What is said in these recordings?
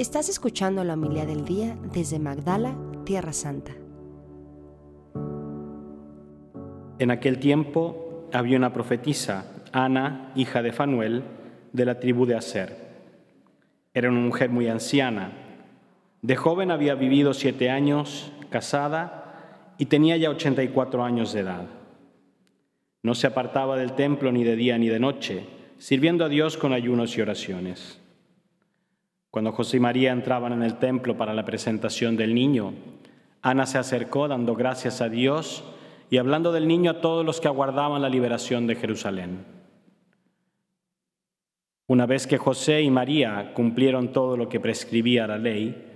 Estás escuchando la humildad del día desde Magdala, Tierra Santa. En aquel tiempo había una profetisa, Ana, hija de Fanuel, de la tribu de Aser. Era una mujer muy anciana. De joven había vivido siete años, casada, y tenía ya 84 años de edad. No se apartaba del templo ni de día ni de noche, sirviendo a Dios con ayunos y oraciones. Cuando José y María entraban en el templo para la presentación del niño, Ana se acercó dando gracias a Dios y hablando del niño a todos los que aguardaban la liberación de Jerusalén. Una vez que José y María cumplieron todo lo que prescribía la ley,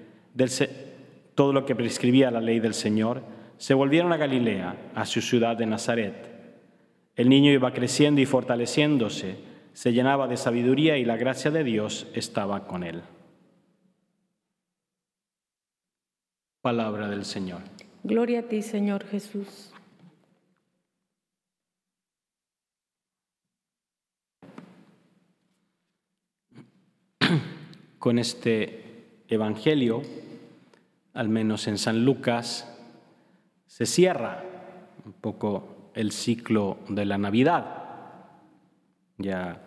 todo lo que prescribía la ley del Señor, se volvieron a Galilea, a su ciudad de Nazaret. El niño iba creciendo y fortaleciéndose, se llenaba de sabiduría y la gracia de Dios estaba con él. Palabra del Señor. Gloria a ti, Señor Jesús. Con este Evangelio, al menos en San Lucas, se cierra un poco el ciclo de la Navidad. Ya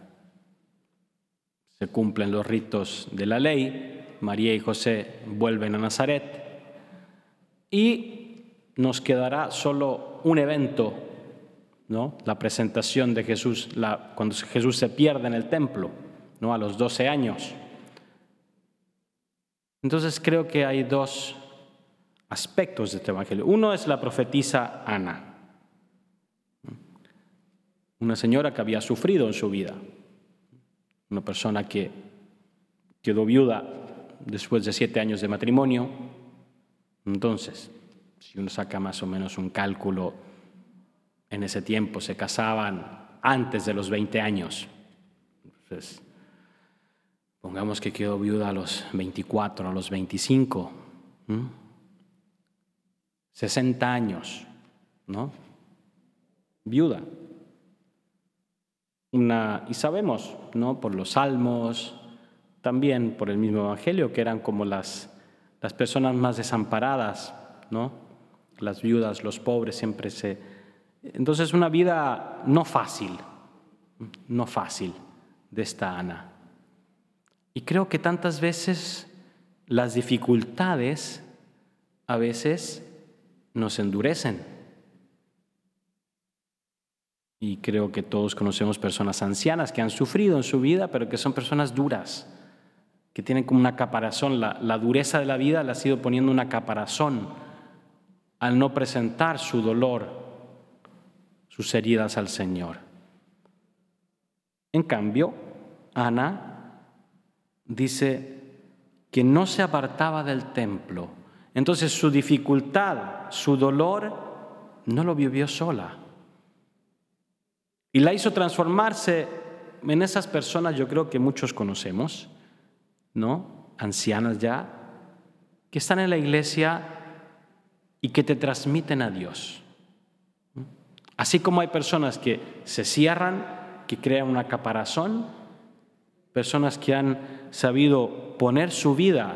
se cumplen los ritos de la ley, María y José vuelven a Nazaret y nos quedará solo un evento, ¿no? la presentación de Jesús, cuando Jesús se pierde en el templo, ¿no? a los 12 años. Entonces creo que hay dos aspectos de este Evangelio. Uno es la profetisa Ana, una señora que había sufrido en su vida, una persona que quedó viuda después de siete años de matrimonio, entonces, si uno saca más o menos un cálculo, en ese tiempo se casaban antes de los 20 años. Entonces, pongamos que quedó viuda a los 24, a los 25, 60 años, ¿no? Viuda. Una, y sabemos, ¿no? Por los salmos, también por el mismo Evangelio, que eran como las las personas más desamparadas, ¿no? Las viudas, los pobres siempre se... Entonces una vida no fácil, no fácil de esta Ana. Y creo que tantas veces las dificultades a veces nos endurecen. Y creo que todos conocemos personas ancianas que han sufrido en su vida, pero que son personas duras que tienen como una caparazón. La, dureza de la vida le ha sido poniendo una caparazón al no presentar su dolor, sus heridas al Señor. En cambio, Ana dice que no se apartaba del templo. Entonces su dificultad, su dolor, no lo vivió sola. Y la hizo transformarse en esas personas, yo creo que muchos conocemos, ¿no? Ancianas ya, que están en la iglesia y que te transmiten a Dios. Así como hay personas que se cierran, que crean una caparazón, personas que han sabido poner su vida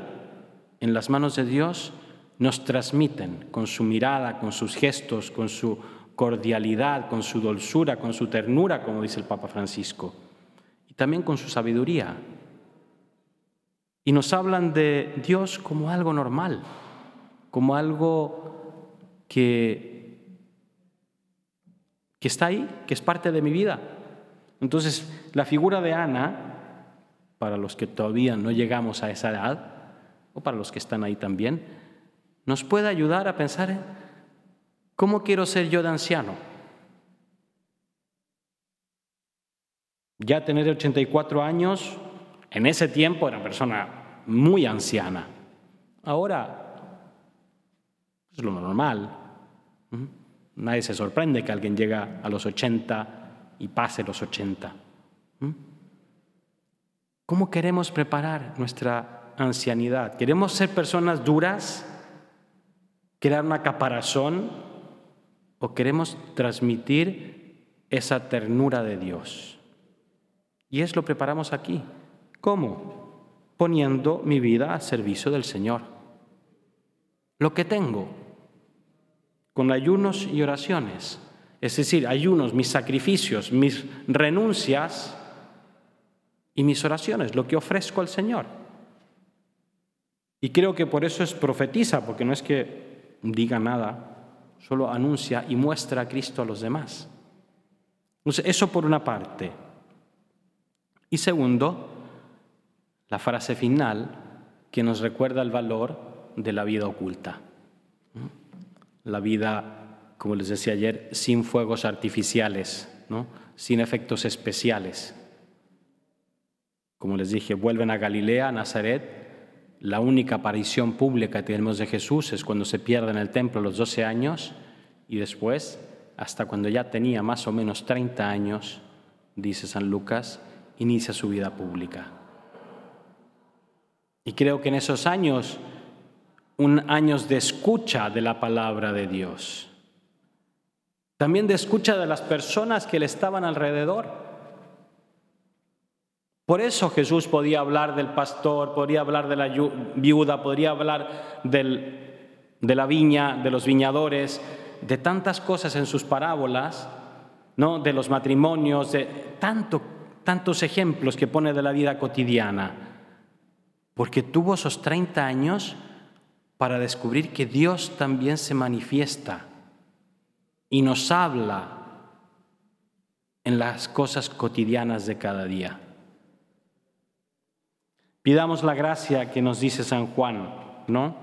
en las manos de Dios, nos transmiten con su mirada, con sus gestos, con su cordialidad, con su dulzura, con su ternura, como dice el Papa Francisco, y también con su sabiduría y nos hablan de Dios como algo normal, como algo que, que está ahí, que es parte de mi vida. Entonces, la figura de Ana, para los que todavía no llegamos a esa edad, o para los que están ahí también, nos puede ayudar a pensar en cómo quiero ser yo de anciano. Ya tener 84 años en ese tiempo era una persona muy anciana. Ahora es lo normal. Nadie se sorprende que alguien llega a los 80 y pase los 80. ¿Cómo queremos preparar nuestra ancianidad? ¿Queremos ser personas duras? ¿Crear una caparazón? ¿O queremos transmitir esa ternura de Dios? Y es lo preparamos aquí. ¿Cómo? poniendo mi vida al servicio del Señor. Lo que tengo, con ayunos y oraciones, es decir, ayunos, mis sacrificios, mis renuncias y mis oraciones, lo que ofrezco al Señor. Y creo que por eso es profetiza, porque no es que diga nada, solo anuncia y muestra a Cristo a los demás. eso por una parte. Y segundo, la frase final que nos recuerda el valor de la vida oculta. La vida, como les decía ayer, sin fuegos artificiales, ¿no? sin efectos especiales. Como les dije, vuelven a Galilea, a Nazaret, la única aparición pública que tenemos de Jesús es cuando se pierde en el templo a los 12 años y después, hasta cuando ya tenía más o menos 30 años, dice San Lucas, inicia su vida pública. Y creo que en esos años, un años de escucha de la palabra de Dios, también de escucha de las personas que le estaban alrededor. Por eso Jesús podía hablar del pastor, podía hablar de la viuda, podría hablar de la viña, de los viñadores, de tantas cosas en sus parábolas, ¿no? de los matrimonios, de tanto, tantos ejemplos que pone de la vida cotidiana. Porque tuvo esos 30 años para descubrir que Dios también se manifiesta y nos habla en las cosas cotidianas de cada día. Pidamos la gracia que nos dice San Juan, ¿no?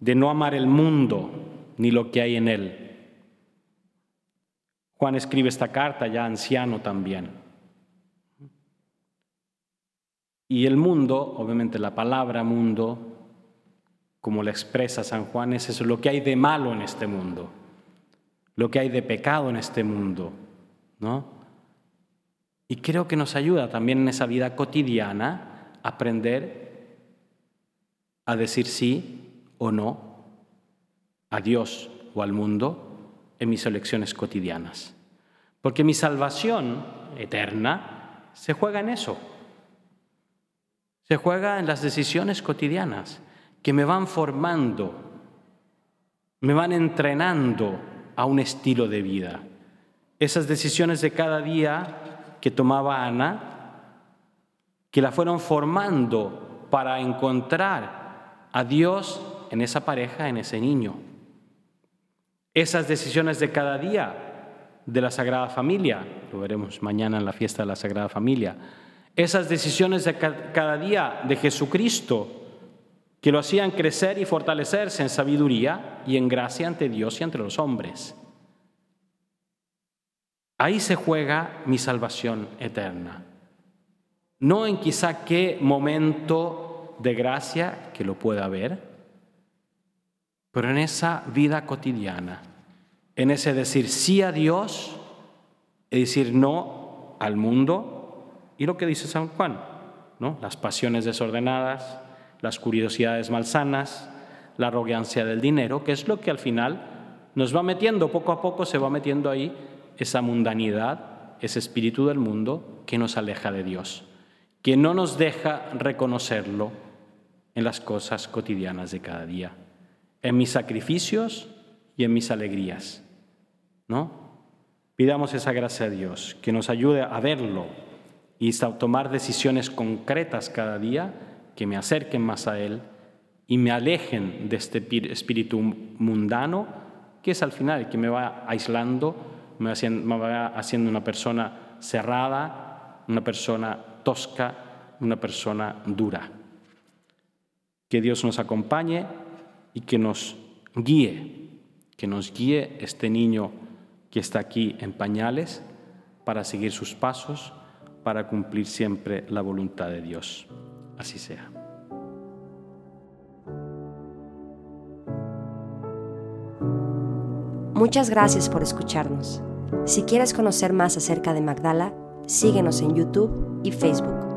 De no amar el mundo ni lo que hay en él. Juan escribe esta carta ya anciano también. Y el mundo, obviamente la palabra mundo, como la expresa San Juan, es eso, lo que hay de malo en este mundo, lo que hay de pecado en este mundo, ¿no? Y creo que nos ayuda también en esa vida cotidiana aprender a decir sí o no a Dios o al mundo en mis elecciones cotidianas. Porque mi salvación eterna se juega en eso. Se juega en las decisiones cotidianas que me van formando, me van entrenando a un estilo de vida. Esas decisiones de cada día que tomaba Ana que la fueron formando para encontrar a Dios en esa pareja, en ese niño. Esas decisiones de cada día de la Sagrada Familia, lo veremos mañana en la fiesta de la Sagrada Familia, esas decisiones de cada día de Jesucristo, que lo hacían crecer y fortalecerse en sabiduría y en gracia ante Dios y ante los hombres. Ahí se juega mi salvación eterna no en quizá qué momento de gracia que lo pueda haber, pero en esa vida cotidiana, en ese decir sí a Dios y decir no al mundo, y lo que dice San Juan, ¿no? las pasiones desordenadas, las curiosidades malsanas, la arrogancia del dinero, que es lo que al final nos va metiendo, poco a poco se va metiendo ahí esa mundanidad, ese espíritu del mundo que nos aleja de Dios que no nos deja reconocerlo en las cosas cotidianas de cada día, en mis sacrificios y en mis alegrías. ¿No? Pidamos esa gracia a Dios, que nos ayude a verlo y tomar decisiones concretas cada día que me acerquen más a Él y me alejen de este espíritu mundano que es al final el que me va aislando, me va haciendo una persona cerrada, una persona tosca, una persona dura. Que Dios nos acompañe y que nos guíe, que nos guíe este niño que está aquí en pañales para seguir sus pasos, para cumplir siempre la voluntad de Dios. Así sea. Muchas gracias por escucharnos. Si quieres conocer más acerca de Magdala, síguenos en YouTube y Facebook.